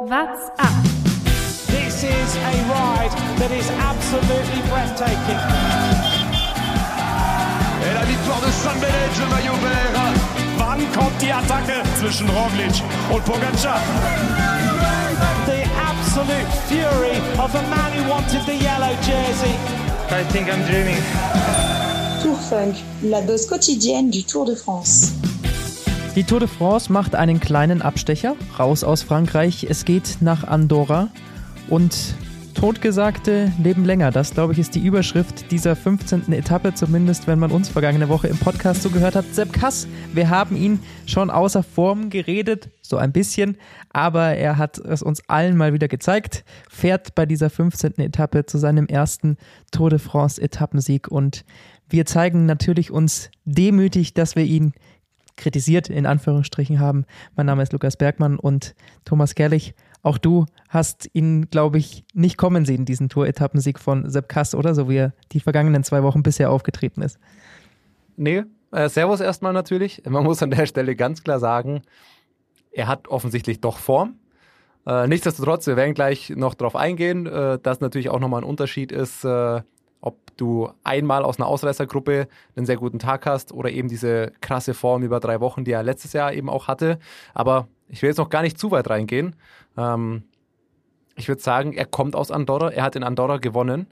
What's up? This is a ride that is absolutely breathtaking. Et la victoire de San Benedge, le maillot vert. Wann kommt die Attacke zwischen Roglic und Pogacar? The absolute fury of a man who wanted the yellow jersey. I think I'm dreaming. Tour Funk, la dose quotidienne du Tour de France. Die Tour de France macht einen kleinen Abstecher raus aus Frankreich. Es geht nach Andorra und Totgesagte leben länger. Das, glaube ich, ist die Überschrift dieser 15. Etappe, zumindest wenn man uns vergangene Woche im Podcast zugehört hat. Sepp Kass, wir haben ihn schon außer Form geredet, so ein bisschen, aber er hat es uns allen mal wieder gezeigt, fährt bei dieser 15. Etappe zu seinem ersten Tour de France Etappensieg und wir zeigen natürlich uns demütig, dass wir ihn kritisiert in Anführungsstrichen haben. Mein Name ist Lukas Bergmann und Thomas Gerlich. Auch du hast ihn, glaube ich, nicht kommen sehen, diesen Tour-Etappensieg von Sepp Kass, oder? So wie er die vergangenen zwei Wochen bisher aufgetreten ist. Nee, äh, Servus erstmal natürlich. Man muss an der Stelle ganz klar sagen, er hat offensichtlich doch Form. Äh, nichtsdestotrotz, wir werden gleich noch darauf eingehen, äh, dass natürlich auch nochmal ein Unterschied ist, äh, ob du einmal aus einer Ausreißergruppe einen sehr guten Tag hast oder eben diese krasse Form über drei Wochen, die er letztes Jahr eben auch hatte. Aber ich will jetzt noch gar nicht zu weit reingehen. Ähm, ich würde sagen, er kommt aus Andorra, er hat in Andorra gewonnen.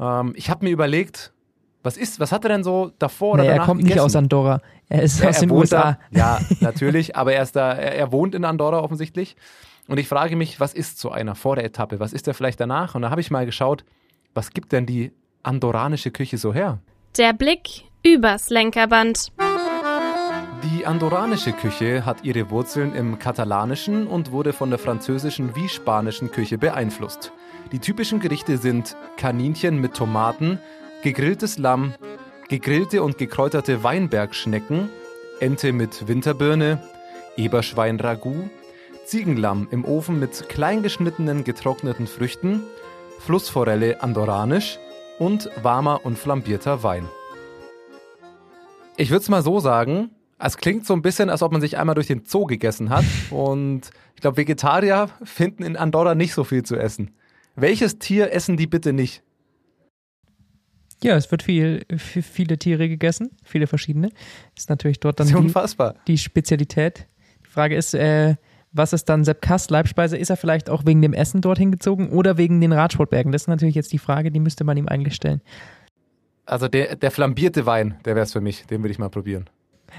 Ähm, ich habe mir überlegt, was ist, was hat er denn so davor oder nee, danach Er kommt gegessen? nicht aus Andorra. Er ist Ja, aus er den USA. Da, ja, natürlich, aber er ist da, er, er wohnt in Andorra offensichtlich. Und ich frage mich, was ist so einer vor der Etappe? Was ist er vielleicht danach? Und da habe ich mal geschaut, was gibt denn die andorranische Küche so her? Der Blick übers Lenkerband. Die andorranische Küche hat ihre Wurzeln im Katalanischen und wurde von der französischen wie spanischen Küche beeinflusst. Die typischen Gerichte sind Kaninchen mit Tomaten, gegrilltes Lamm, gegrillte und gekräuterte Weinbergschnecken, Ente mit Winterbirne, Eberschwein-Ragout, Ziegenlamm im Ofen mit kleingeschnittenen getrockneten Früchten, Flussforelle andorranisch und warmer und flambierter Wein. Ich würde es mal so sagen, es klingt so ein bisschen, als ob man sich einmal durch den Zoo gegessen hat. Und ich glaube, Vegetarier finden in Andorra nicht so viel zu essen. Welches Tier essen die bitte nicht? Ja, es wird viel, viele Tiere gegessen, viele verschiedene. Ist natürlich dort dann die, die Spezialität. Die Frage ist, äh, was ist dann Sepp Kass Leibspeise? Ist er vielleicht auch wegen dem Essen dorthin gezogen oder wegen den Radsportbergen? Das ist natürlich jetzt die Frage, die müsste man ihm eigentlich stellen. Also der, der flambierte Wein, der wäre es für mich. Den würde ich mal probieren.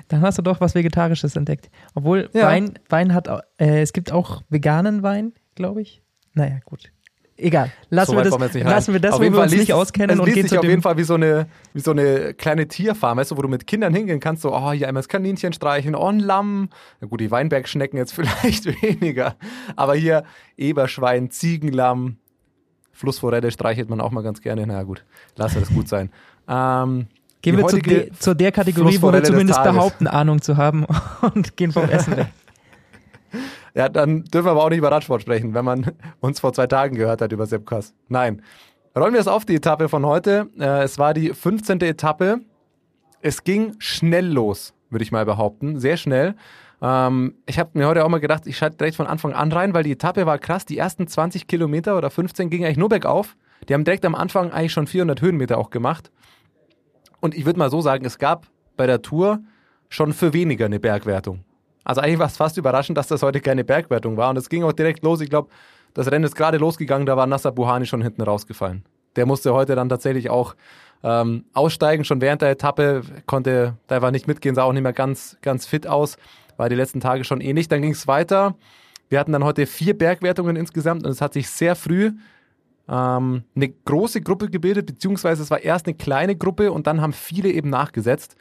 Dann hast du doch was Vegetarisches entdeckt. Obwohl Ja. Wein, Wein hat, äh, es gibt auch veganen Wein, glaube ich. Naja, gut. Egal. Lassen, So wir, das, wir lassen wir das, Auf wo wir uns liest nicht auskennen es und liest gehen sich zu auf jeden Fall wie so eine, wie so eine kleine Tierfarm, weißt du, wo du mit Kindern hingehen kannst, so, oh, hier einmal das Kaninchen streichen, oh, ein Lamm. Na gut, die Weinbergschnecken jetzt vielleicht weniger. Aber hier Eberschwein, Ziegenlamm, Flussforelle streichelt man auch mal ganz gerne. Na gut, lass das gut sein. Ähm, Gehen wir zu, de, zu der Kategorie, wo wir zumindest behaupten, Ahnung zu haben und gehen vom Essen weg. Ja, dann dürfen wir aber auch nicht über Radsport sprechen, wenn man uns vor zwei Tagen gehört hat über Sepp. Nein. Rollen wir es auf, die Etappe von heute. Äh, es war die 15. Etappe. Es ging schnell los, würde ich mal behaupten. Sehr schnell. Ähm, ich habe mir heute auch mal gedacht, ich schalte direkt von Anfang an rein, weil die Etappe war krass. Die ersten 20 Kilometer oder 15 gingen eigentlich nur bergauf. Die haben direkt am Anfang eigentlich schon 400 Höhenmeter auch gemacht. Und ich würde mal so sagen, es gab bei der Tour schon für weniger eine Bergwertung. Also eigentlich war es fast überraschend, dass das heute keine Bergwertung war. Und es ging auch direkt los. Ich glaube, das Rennen ist gerade losgegangen, da war Nasser Buhani schon hinten rausgefallen. Der musste heute dann tatsächlich auch ähm, aussteigen, schon während der Etappe, konnte da einfach nicht mitgehen, sah auch nicht mehr ganz, ganz fit aus, war die letzten Tage schon ähnlich. Dann ging es weiter. Wir hatten dann heute vier Bergwertungen insgesamt und es hat sich sehr früh ähm, eine große Gruppe gebildet, beziehungsweise es war erst eine kleine Gruppe und dann haben viele eben nachgesetzt.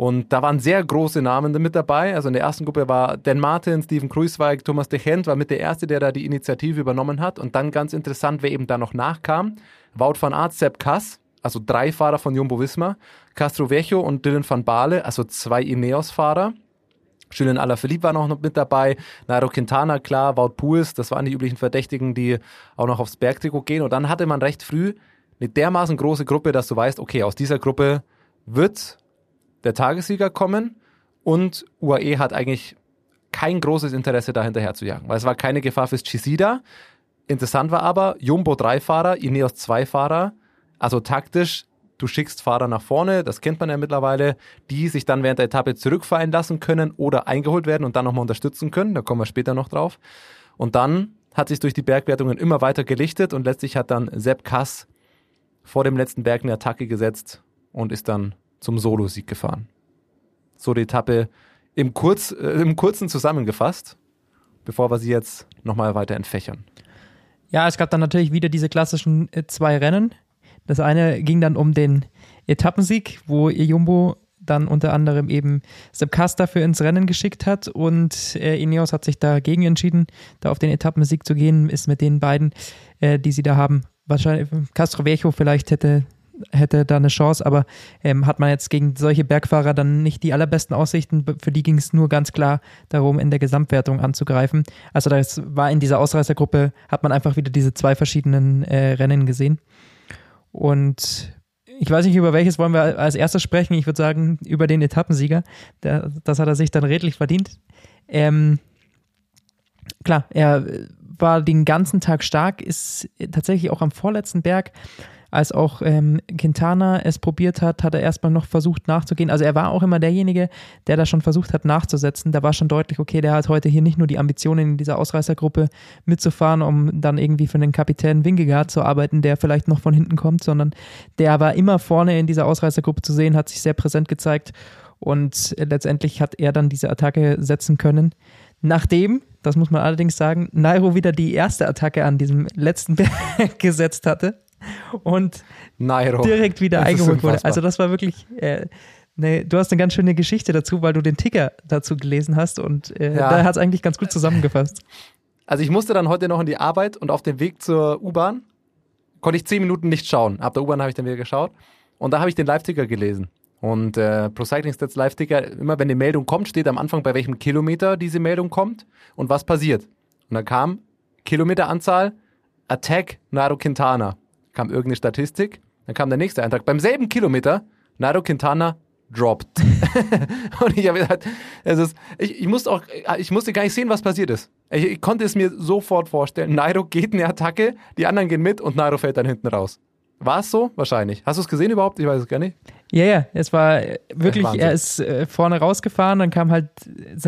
Und da waren sehr große Namen mit dabei. Also in der ersten Gruppe war Dan Martin, Steven Kruiswijk, Thomas de Gent war mit der Erste, der da die Initiative übernommen hat. Und dann ganz interessant, wer eben da noch nachkam. Wout van Aert, Sepp Kass, also drei Fahrer von Jumbo-Visma. Castro Vecchio und Dylan van Baale, also zwei Ineos-Fahrer. Julian Alaphilippe war noch mit dabei, Nairo Quintana, klar, Wout Puis, das waren die üblichen Verdächtigen, die auch noch aufs Bergtrikot gehen. Und dann hatte man recht früh eine dermaßen große Gruppe, dass du weißt, okay, aus dieser Gruppe wird der Tagessieger kommen und UAE hat eigentlich kein großes Interesse da hinterher zu jagen, weil es war keine Gefahr fürs GC da. Interessant war aber, Jumbo 3 Fahrer, Ineos 2 Fahrer, also taktisch, du schickst Fahrer nach vorne, das kennt man ja mittlerweile, die sich dann während der Etappe zurückfallen lassen können oder eingeholt werden und dann nochmal unterstützen können, da kommen wir später noch drauf. Und dann hat sich durch die Bergwertungen immer weiter gelichtet und letztlich hat dann Sepp Kass vor dem letzten Berg eine Attacke gesetzt und ist dann zum Solo-Sieg gefahren. So die Etappe im, Kurz, äh, im Kurzen zusammengefasst, bevor wir sie jetzt nochmal weiter entfächern. Ja, es gab dann natürlich wieder diese klassischen äh, zwei Rennen. Das eine ging dann um den Etappensieg, wo Jumbo dann unter anderem eben Sepp Kass dafür ins Rennen geschickt hat und äh, Ineos hat sich dagegen entschieden, da auf den Etappensieg zu gehen, ist mit den beiden, äh, die sie da haben, wahrscheinlich Castro Viejo vielleicht hätte hätte da eine Chance, aber ähm, hat man jetzt gegen solche Bergfahrer dann nicht die allerbesten Aussichten. Für die ging es nur ganz klar darum, in der Gesamtwertung anzugreifen. Also das war in dieser Ausreißergruppe, hat man einfach wieder diese zwei verschiedenen äh, Rennen gesehen. Und ich weiß nicht, über welches wollen wir als erstes sprechen. Ich würde sagen, über den Etappensieger. Der, das hat er sich dann redlich verdient. Ähm, klar, er war den ganzen Tag stark, ist tatsächlich auch am vorletzten Berg als auch ähm, Quintana es probiert hat, hat er erstmal noch versucht nachzugehen. Also er war auch immer derjenige, der da schon versucht hat nachzusetzen. Da war schon deutlich, okay, der hat heute hier nicht nur die Ambitionen in dieser Ausreißergruppe mitzufahren, um dann irgendwie für den Kapitän Wingegaard zu arbeiten, der vielleicht noch von hinten kommt, sondern der war immer vorne in dieser Ausreißergruppe zu sehen, hat sich sehr präsent gezeigt und letztendlich hat er dann diese Attacke setzen können. Nachdem, das muss man allerdings sagen, Nairo wieder die erste Attacke an diesem letzten Berg gesetzt hatte und Nairo. direkt wieder eingeholt wurde. Also das war wirklich, äh, ne, du hast eine ganz schöne Geschichte dazu, weil du den Ticker dazu gelesen hast und äh, ja. da hat es eigentlich ganz gut zusammengefasst. Also ich musste dann heute noch in die Arbeit und auf dem Weg zur U-Bahn konnte ich zehn Minuten nicht schauen. Ab der U-Bahn habe ich dann wieder geschaut und da habe ich den Live-Ticker gelesen. Und äh, Pro Cycling Stats Live-Ticker, immer wenn eine Meldung kommt, steht am Anfang, bei welchem Kilometer diese Meldung kommt und was passiert. Und dann kam Kilometeranzahl, Attack Nairo Quintana kam irgendeine Statistik, dann kam der nächste Eintrag. Beim selben Kilometer, Nairo Quintana dropped. und ich habe gesagt, es ist, ich, ich, musste auch, ich musste gar nicht sehen, was passiert ist. Ich, ich konnte es mir sofort vorstellen. Nairo geht eine Attacke, die anderen gehen mit und Nairo fällt dann hinten raus. War es so? Wahrscheinlich. Hast du es gesehen überhaupt? Ich weiß es gar nicht. Ja, ja, es war wirklich, Wahnsinn. er ist äh, vorne rausgefahren, dann kam halt,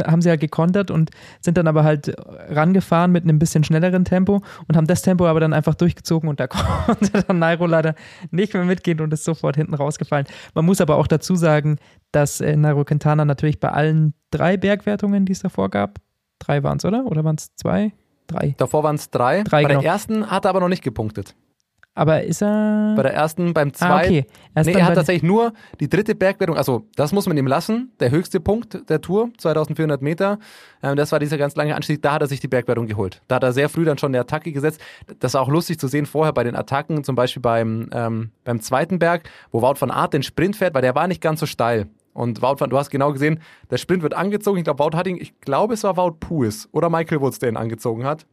haben sie halt gekontert und sind dann aber halt rangefahren mit einem bisschen schnelleren Tempo und haben das Tempo aber dann einfach durchgezogen und da konnte dann Nairo leider nicht mehr mitgehen und ist sofort hinten rausgefallen. Man muss aber auch dazu sagen, dass äh, Nairo Quintana natürlich bei allen drei Bergwertungen, die es davor gab, drei waren es, oder? Oder waren es zwei? Drei. Davor waren es drei. drei. Bei genau. der ersten hat er aber noch nicht gepunktet. Aber ist er. Bei der ersten, beim zweiten. Ah, okay. Erst nee, er hat tatsächlich nur die dritte Bergwertung, also das muss man ihm lassen, der höchste Punkt der Tour, 2400 Meter. Ähm, das war dieser ganz lange Anstieg, da hat er sich die Bergwertung geholt. Da hat er sehr früh dann schon eine Attacke gesetzt. Das war auch lustig zu sehen vorher bei den Attacken, zum Beispiel beim, ähm, beim zweiten Berg, wo Wout van Aert den Sprint fährt, weil der war nicht ganz so steil. Und Wout van, du hast genau gesehen, der Sprint wird angezogen. Ich glaube, Wout hat ihn, ich glaube, es war Wout Puis oder Michael Woods, der ihn angezogen hat.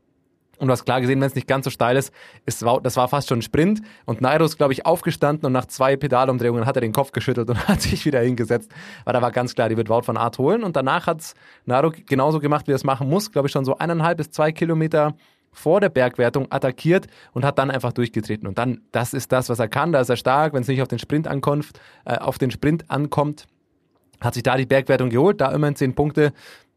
Und du hast klar gesehen, wenn es nicht ganz so steil ist, ist das war fast schon ein Sprint. Und Nairo ist, glaube ich, aufgestanden und nach zwei Pedalumdrehungen hat er den Kopf geschüttelt und hat sich wieder hingesetzt. Weil da war ganz klar, die wird Wout von Art holen. Und danach hat es Nairo genauso gemacht, wie er es machen muss. Glaube ich, schon so eineinhalb bis zwei Kilometer vor der Bergwertung attackiert und hat dann einfach durchgetreten. Und dann, das ist das, was er kann. Da ist er stark, wenn es nicht auf den Sprint ankommt, äh, auf den Sprint ankommt. Hat sich da die Bergwertung geholt, da immerhin zehn Punkte.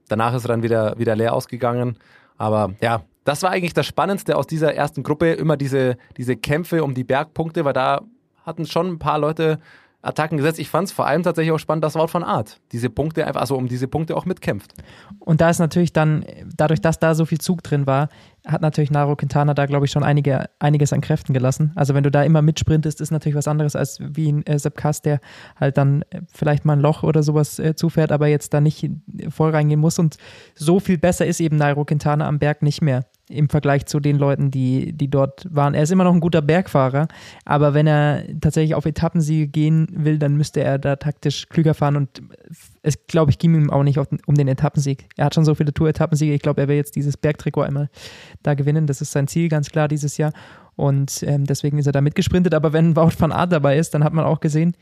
Danach ist er dann wieder, wieder leer ausgegangen. Aber ja, das war eigentlich das Spannendste aus dieser ersten Gruppe, immer diese, diese Kämpfe um die Bergpunkte, weil da hatten schon ein paar Leute Attacken gesetzt. Ich fand es vor allem tatsächlich auch spannend, dass Wout von Art diese Punkte einfach, also um diese Punkte auch mitkämpft. Und da ist natürlich dann, dadurch, dass da so viel Zug drin war, hat natürlich Naro Quintana da, glaube ich, schon einige, einiges an Kräften gelassen. Also wenn du da immer mitsprintest, ist natürlich was anderes als wie ein äh, Sepp Kass, der halt dann äh, vielleicht mal ein Loch oder sowas äh, zufährt, aber jetzt da nicht voll reingehen muss. Und so viel besser ist eben Nairo Quintana am Berg nicht mehr im Vergleich zu den Leuten, die, die dort waren. Er ist immer noch ein guter Bergfahrer, aber wenn er tatsächlich auf Etappensiege gehen will, dann müsste er da taktisch klüger fahren und es, glaube ich, ging ihm auch nicht um den Etappensieg. Er hat schon so viele Tour-Etappensiege. Ich glaube, er will jetzt dieses Bergtrikot einmal da gewinnen. Das ist sein Ziel, ganz klar, dieses Jahr. Und ähm, deswegen ist er da mitgesprintet. Aber wenn Wout van Aert dabei ist, dann hat man auch gesehen,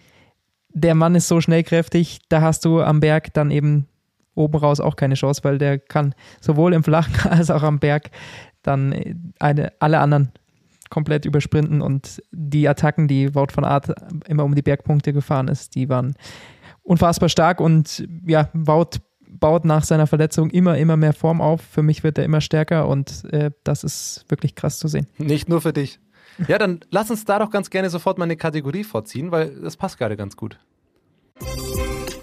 der Mann ist so schnellkräftig, da hast du am Berg dann eben oben raus auch keine Chance, weil der kann sowohl im Flachen als auch am Berg dann äh, eine, alle anderen komplett übersprinten und die Attacken, die Wout von Art immer um die Bergpunkte gefahren ist, die waren unfassbar stark und ja, Wout baut nach seiner Verletzung immer, immer mehr Form auf. Für mich wird er immer stärker und äh, das ist wirklich krass zu sehen. Nicht nur für dich. Ja, dann lass uns da doch ganz gerne sofort mal eine Kategorie vorziehen, weil das passt gerade ganz gut.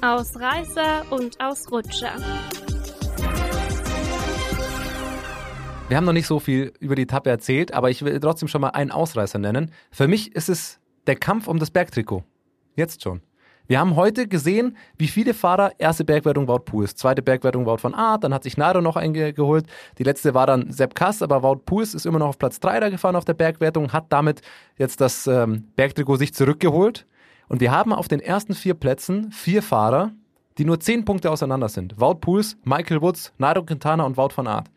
Ausreißer und Ausrutscher. Wir haben noch nicht so viel über die Etappe erzählt, aber ich will trotzdem schon mal einen Ausreißer nennen. Für mich ist es der Kampf um das Bergtrikot. Jetzt schon. Wir haben heute gesehen, wie viele Fahrer, erste Bergwertung Wout Puls, zweite Bergwertung Wout von Art, dann hat sich Nairo noch eingeholt. Die letzte war dann Sepp Kass, aber Wout Puls ist immer noch auf Platz 3 da gefahren auf der Bergwertung, hat damit jetzt das ähm, Bergtrikot sich zurückgeholt. Und wir haben auf den ersten vier Plätzen vier Fahrer, die nur zehn Punkte auseinander sind. Wout Puls, Michael Woods, Nairo Quintana und Wout von Art.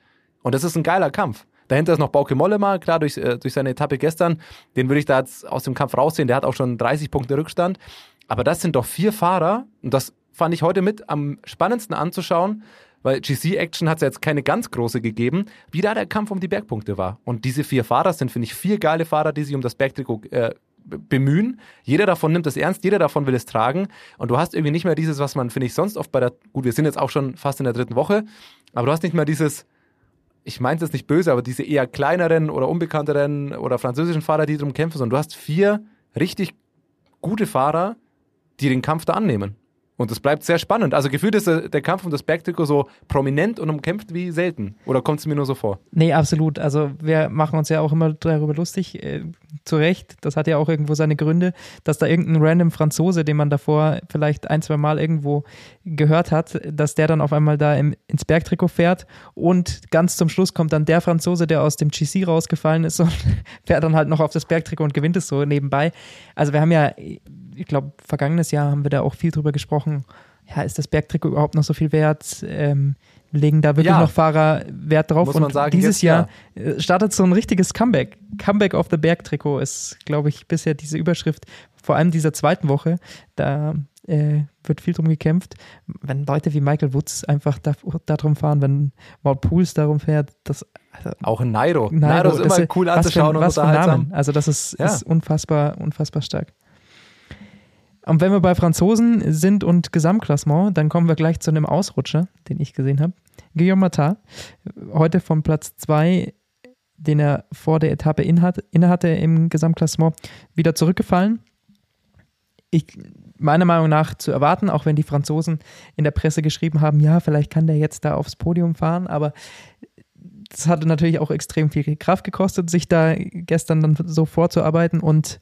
Und das ist ein geiler Kampf. Dahinter ist noch Bauke Mollema, klar, durch, äh, durch seine Etappe gestern. Den würde ich da jetzt aus dem Kampf raussehen. Der hat auch schon 30 Punkte Rückstand. Aber das sind doch vier Fahrer. Und das fand ich heute mit am spannendsten anzuschauen, weil GC Action hat es ja jetzt keine ganz große gegeben, wie da der Kampf um die Bergpunkte war. Und diese vier Fahrer sind, finde ich, vier geile Fahrer, die sich um das Bergtrikot äh, bemühen. Jeder davon nimmt es ernst, jeder davon will es tragen. Und du hast irgendwie nicht mehr dieses, was man, finde ich, sonst oft bei der, gut, wir sind jetzt auch schon fast in der dritten Woche, aber du hast nicht mehr dieses, ich meine es nicht böse, aber diese eher kleineren oder unbekannteren oder französischen Fahrer, die darum kämpfen, sondern du hast vier richtig gute Fahrer, die den Kampf da annehmen. Und das bleibt sehr spannend. Also gefühlt ist der Kampf um das Bergtrikot so prominent und umkämpft wie selten. Oder kommt es mir nur so vor? Nee, absolut. Also wir machen uns ja auch immer darüber lustig. Äh, zu Recht, das hat ja auch irgendwo seine Gründe, dass da irgendein random Franzose, den man davor vielleicht ein, zwei Mal irgendwo gehört hat, dass der dann auf einmal da im, ins Bergtrikot fährt und ganz zum Schluss kommt dann der Franzose, der aus dem GC rausgefallen ist und fährt dann halt noch auf das Bergtrikot und gewinnt es so nebenbei. Also wir haben ja ich glaube, vergangenes Jahr haben wir da auch viel drüber gesprochen. Ja, ist das Bergtrikot überhaupt noch so viel wert? Ähm, legen da wirklich ja. noch Fahrer Wert drauf? Muss man sagen, dieses Jahr ja. Äh, startet so ein richtiges Comeback. Comeback of the Bergtrikot ist, glaube ich, bisher diese Überschrift, vor allem dieser zweiten Woche. Da äh, wird viel drum gekämpft. Wenn Leute wie Michael Woods einfach da, darum fahren, wenn Maud Pools darum fährt, das also auch in Nairo. Nairo, Nairo ist immer cool anzuschauen was für, und unterhaltsam. Also das ist, ja. ist unfassbar, unfassbar stark. Und wenn wir bei Franzosen sind und Gesamtklassement, dann kommen wir gleich zu einem Ausrutscher, den ich gesehen habe. Guillaume Matat, heute von Platz 2, den er vor der Etappe innehatte im Gesamtklassement, wieder zurückgefallen. Ich, meiner Meinung nach zu erwarten, auch wenn die Franzosen in der Presse geschrieben haben, ja, vielleicht kann der jetzt da aufs Podium fahren, aber das hatte natürlich auch extrem viel Kraft gekostet, sich da gestern dann so vorzuarbeiten und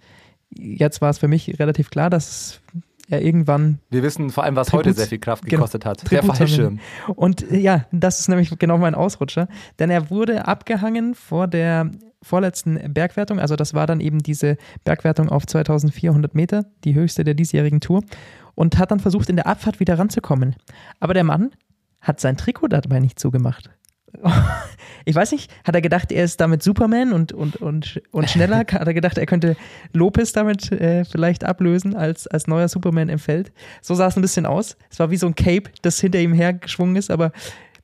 jetzt war es für mich relativ klar, dass er irgendwann. Wir wissen vor allem, was Tribut, heute sehr viel Kraft genau, gekostet genau, hat. Der Fallschirm. Und äh, ja, das ist nämlich genau mein Ausrutscher. Denn er wurde abgehangen vor der vorletzten Bergwertung. Also das war dann eben diese Bergwertung auf 2400 Meter, die höchste der diesjährigen Tour. Und hat dann versucht, in der Abfahrt wieder ranzukommen. Aber der Mann hat sein Trikot dabei nicht zugemacht. Ich weiß nicht, hat er gedacht, er ist damit Superman und, und, und, und schneller? hat er gedacht, er könnte Lopez damit äh, vielleicht ablösen als, als neuer Superman im Feld? So sah es ein bisschen aus. Es war wie so ein Cape, das hinter ihm hergeschwungen ist, aber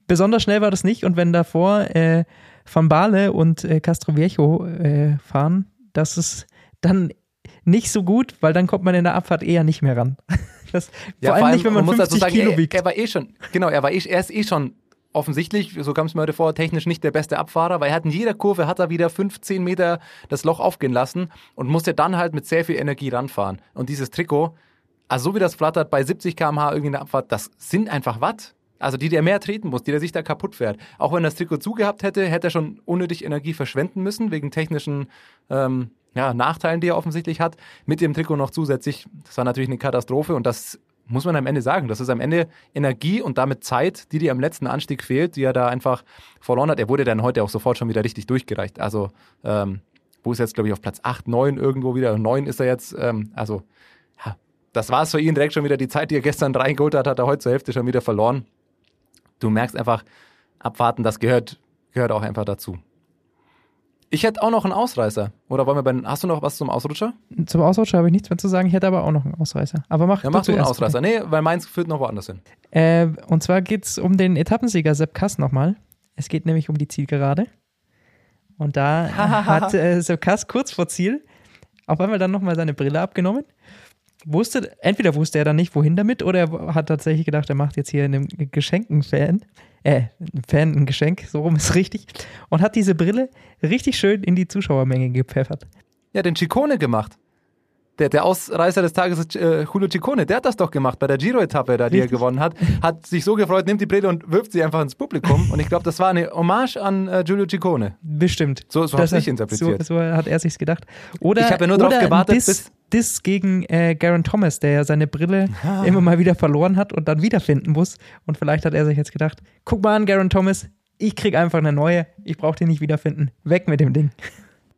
besonders schnell war das nicht. Und wenn davor äh, Van Baale und äh, Castroviejo äh, fahren, das ist dann nicht so gut, weil dann kommt man in der Abfahrt eher nicht mehr ran. Das, ja, vor, allem, nicht, wenn man, man 50 sagen, Kilo wiegt. Er, er war eh schon, genau, er war eh, er ist eh schon offensichtlich, so kam es mir heute vor, technisch nicht der beste Abfahrer, weil er hat in jeder Kurve hat er wieder 15 Meter das Loch aufgehen lassen und musste dann halt mit sehr viel Energie ranfahren. Und dieses Trikot, also so wie das flattert bei 70 km/h irgendwie in der Abfahrt, das sind einfach Watt. Also die, der mehr treten muss, die der sich da kaputt fährt. Auch wenn das Trikot zugehabt hätte, hätte er schon unnötig Energie verschwenden müssen, wegen technischen ähm, ja, Nachteilen, die er offensichtlich hat. Mit dem Trikot noch zusätzlich. Das war natürlich eine Katastrophe und das muss man am Ende sagen. Das ist am Ende Energie und damit Zeit, die dir am letzten Anstieg fehlt, die er da einfach verloren hat. Er wurde dann heute auch sofort schon wieder richtig durchgereicht. Also, ähm, wo ist jetzt, glaube ich, auf Platz 8, 9 irgendwo wieder? 9 ist er jetzt. Ähm, also, ja, das war es für ihn direkt schon wieder. Die Zeit, die er gestern reingeholt hat, hat er heute zur Hälfte schon wieder verloren. Du merkst einfach, abwarten, das gehört, gehört auch einfach dazu. Ich hätte auch noch einen Ausreißer. Oder wollen wir bei hast du noch was zum Ausrutscher? Zum Ausrutscher habe ich nichts mehr zu sagen. Ich hätte aber auch noch einen Ausreißer. Aber mach Ja, du machst du einen Ausreißer. Nee, weil meins führt noch woanders hin. Äh, und zwar geht es um den Etappensieger Sepp Kass nochmal. Es geht nämlich um die Zielgerade. Und da hat äh, Sepp Kass kurz vor Ziel auf einmal dann nochmal seine Brille abgenommen. Wusste, entweder wusste er dann nicht, wohin damit, oder er hat tatsächlich gedacht, er macht jetzt hier einem Geschenken-Fan, äh, ein Fan ein Geschenk, so rum ist richtig, und hat diese Brille richtig schön in die Zuschauermenge gepfeffert. Ja, den Ciccone gemacht. Der, der Ausreißer des Tages ist äh, Julio Ciccone. Der hat das doch gemacht bei der Giro-Etappe, da, die er gewonnen hat. Hat sich so gefreut, nimmt die Brille und wirft sie einfach ins Publikum. Und ich glaube, das war eine Hommage an äh, Giulio Ciccone. Bestimmt. So- so hab's ich interpretiert. So, so hat er sich's gedacht. Oder, Ich hab ja nur ein gewartet, Diss, bis- Diss gegen äh, Garen Thomas, der ja seine Brille immer mal wieder verloren hat und dann wiederfinden muss. Und vielleicht hat er sich jetzt gedacht, guck mal an, Garen Thomas, ich krieg einfach eine neue, ich brauche die nicht wiederfinden. Weg mit dem Ding.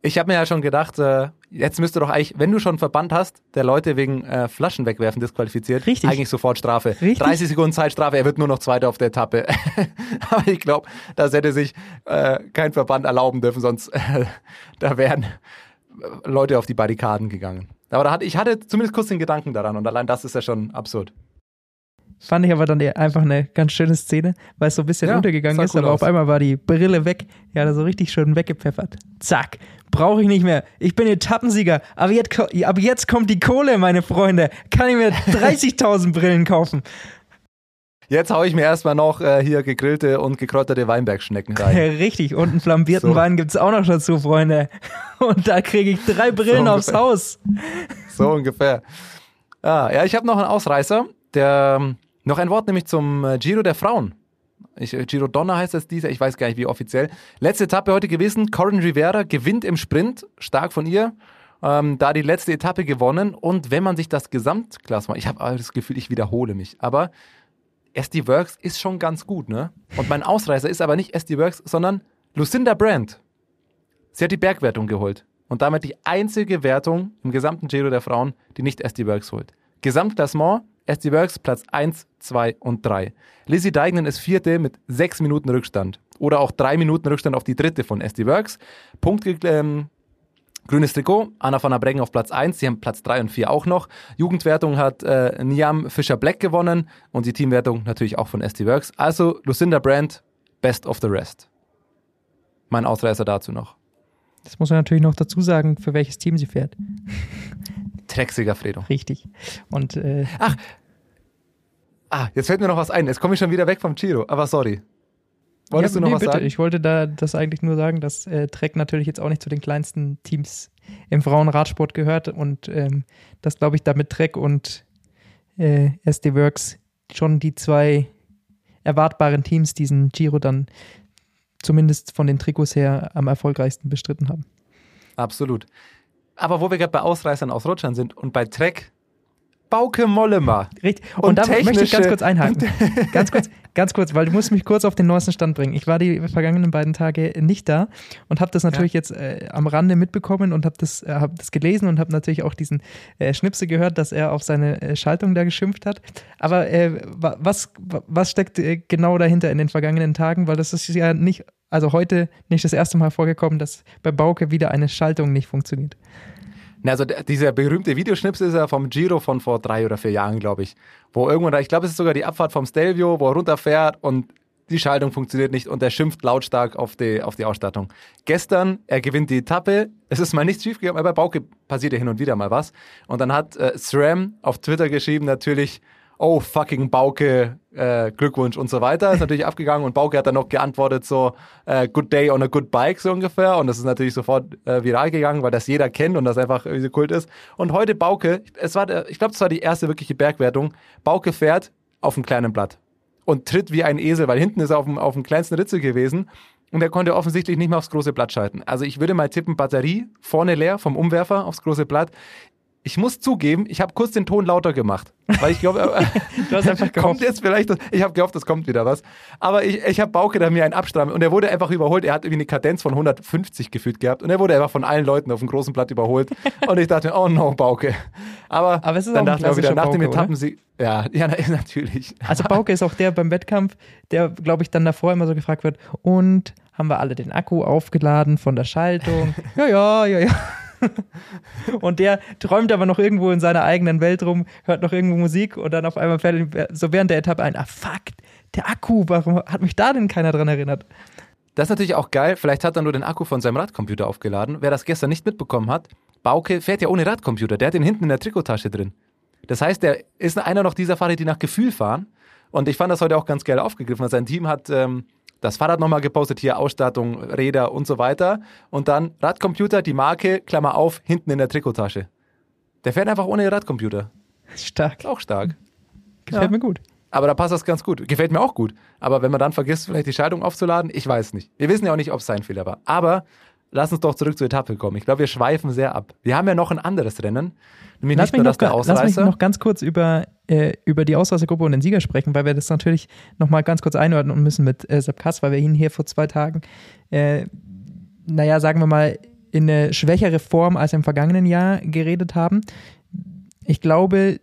Ich habe mir ja schon gedacht, äh, jetzt müsste doch eigentlich, wenn du schon einen Verband hast, der Leute wegen äh, Flaschen wegwerfen disqualifiziert, Richtig. eigentlich sofort Strafe. Richtig. 30 Sekunden Zeitstrafe, er wird nur noch Zweiter auf der Etappe. Aber ich glaube, das hätte sich äh, kein Verband erlauben dürfen, sonst äh, da wären äh, Leute auf die Barrikaden gegangen. Aber da hatte, ich hatte zumindest kurz den Gedanken daran und allein das ist ja schon absurd. Fand ich aber dann einfach eine ganz schöne Szene, weil es so ein bisschen Ja, untergegangen sah ist, aber aus. auf einmal war die Brille weg. Ja, da so richtig schön weggepfeffert. Zack. Brauche ich nicht mehr. Ich bin Etappensieger. Aber jetzt, ab jetzt kommt die Kohle, meine Freunde. Kann ich mir 30.000 Brillen kaufen. Jetzt hau ich mir erstmal noch äh, hier gegrillte und gekräuterte Weinbergschnecken rein. Richtig. Und einen flambierten So. Wein gibt's auch noch dazu, Freunde. Und da kriege ich drei Brillen So aufs. Haus. So ungefähr. Ah, ja, ich habe noch einen Ausreißer. Der, ähm, noch ein Wort nämlich zum äh, Giro der Frauen. Ich, äh, Giro Donna heißt das dieser, ich weiß gar nicht wie offiziell. Letzte Etappe heute gewesen. Corin Rivera gewinnt im Sprint, stark von ihr. Ähm, da die letzte Etappe gewonnen. Und wenn man sich das Gesamtklassement, ich habe das Gefühl, ich wiederhole mich, aber SD Works ist schon ganz gut, ne? Und mein Ausreißer ist aber nicht SD Works, sondern Lucinda Brandt. Sie hat die Bergwertung geholt. Und damit die einzige Wertung im gesamten Giro der Frauen, die nicht SD Works holt. Gesamtklassement, SD Works Platz 1, 2 und 3. Lizzie Deignan ist vierte mit sechs Minuten Rückstand. Oder auch drei Minuten Rückstand auf die dritte von SD Works. Punkt, ähm, Grünes Trikot, Anna van der Breggen auf Platz 1, sie haben Platz 3 und 4 auch noch. Jugendwertung hat äh, Niam Fischer-Black gewonnen und die Teamwertung natürlich auch von SD Works. Also Lucinda Brandt, best of the rest. Mein Ausreißer dazu noch. Das muss man natürlich noch dazu sagen, für welches Team sie fährt. Trexiger Fredo. Richtig. Und äh, Ah, jetzt fällt mir noch was ein. Jetzt komme ich schon wieder weg vom Giro, aber sorry. Wolltest ja, du noch nee, was bitte. sagen? Ich wollte da das eigentlich nur sagen, dass äh, Trek natürlich jetzt auch nicht zu den kleinsten Teams im Frauenradsport gehört und ähm, dass, glaube ich, damit Trek und äh, SD Works schon die zwei erwartbaren Teams diesen Giro dann zumindest von den Trikots her am erfolgreichsten bestritten haben. Absolut. Aber wo wir gerade bei Ausreißern aus Rutschern sind und bei Trek, Bauke Mollema. Richtig. Und, Und da möchte ich ganz kurz einhaken. ganz kurz, ganz kurz, weil du musst mich kurz auf den neuesten Stand bringen. Ich war die vergangenen beiden Tage nicht da und habe das natürlich jetzt äh, am Rande mitbekommen und habe das, äh, hab das gelesen und habe natürlich auch diesen äh, Schnipsel gehört, dass er auf seine äh, Schaltung da geschimpft hat. Aber äh, wa- was, wa- was steckt äh, genau dahinter in den vergangenen Tagen? Weil das ist ja nicht, also heute nicht das erste Mal vorgekommen, dass bei Bauke wieder eine Schaltung nicht funktioniert. Also dieser berühmte Videoschnipsel ist ja vom Giro von vor drei oder vier Jahren, glaube ich. Wo irgendwann, ich glaube, es ist sogar die Abfahrt vom Stelvio, wo er runterfährt und die Schaltung funktioniert nicht und er schimpft lautstark auf die, auf die Ausstattung. Gestern, er gewinnt die Etappe, es ist mal nichts schiefgegangen, aber bei Bauke passiert ja hin und wieder mal was. Und dann hat äh, SRAM auf Twitter geschrieben, natürlich, oh fucking Bauke, äh, Glückwunsch und so weiter. Ist natürlich abgegangen und Bauke hat dann noch geantwortet so, äh, good day on a good bike so ungefähr. Und das ist natürlich sofort äh, viral gegangen, weil das jeder kennt und das einfach irgendwie so Kult ist. Und heute Bauke, es war, der, ich glaube, es war die erste wirkliche Bergwertung. Bauke fährt auf einem kleinen Blatt und tritt wie ein Esel, weil hinten ist er auf dem, auf dem kleinsten Ritzel gewesen. Und er konnte offensichtlich nicht mehr aufs große Blatt schalten. Also ich würde mal tippen, Batterie vorne leer vom Umwerfer aufs große Blatt. Ich muss zugeben, ich habe kurz den Ton lauter gemacht, weil ich glaube, einfach kommt jetzt vielleicht, ich habe gehofft, es kommt wieder was. Aber ich, ich habe Bauke da mir einen Abstramm und er wurde einfach überholt. Er hat irgendwie eine Kadenz von 150 gefühlt gehabt und er wurde einfach von allen Leuten auf dem großen Blatt überholt. und ich dachte, oh no, Bauke. Aber, Aber es ist dann dachte ich wieder nach dem? Etappensieg. Ja, ja, na- natürlich. Also Bauke ist auch der beim Wettkampf, der, glaube ich, dann davor immer so gefragt wird, und haben wir alle den Akku aufgeladen von der Schaltung. ja, ja, ja, ja. und der träumt aber noch irgendwo in seiner eigenen Welt rum, hört noch irgendwo Musik und dann auf einmal fällt so während der Etappe ein, ah fuck, der Akku, warum hat mich da denn keiner dran erinnert? Das ist natürlich auch geil, vielleicht hat er nur den Akku von seinem Radcomputer aufgeladen. Wer das gestern nicht mitbekommen hat, Bauke fährt ja ohne Radcomputer, der hat den hinten in der Trikottasche drin. Das heißt, der ist einer noch dieser Fahrer, die nach Gefühl fahren. Und ich fand das heute auch ganz geil aufgegriffen. Sein Team hat ähm, das Fahrrad nochmal gepostet, hier Ausstattung, Räder und so weiter. Und dann Radcomputer, die Marke, Klammer auf, hinten in der Trikottasche. Der fährt einfach ohne Radcomputer. Stark. Auch stark. Gefällt ja. mir gut. Aber da passt das ganz gut. Gefällt mir auch gut. Aber wenn man dann vergisst, vielleicht die Schaltung aufzuladen, ich weiß nicht. Wir wissen ja auch nicht, ob es sein Fehler war. Aber lass uns doch zurück zur Etappe kommen. Ich glaube, wir schweifen sehr ab. Wir haben ja noch ein anderes Rennen. Nämlich lass nicht nur das der Ausreißer. Lass mich noch ganz kurz über, äh, über die Ausreißergruppe und den Sieger sprechen, weil wir das natürlich nochmal ganz kurz einordnen müssen mit äh, Sepp Kass, weil wir ihn hier vor zwei Tagen, äh, naja, sagen wir mal, in eine schwächere Form als im vergangenen Jahr geredet haben. Ich glaube,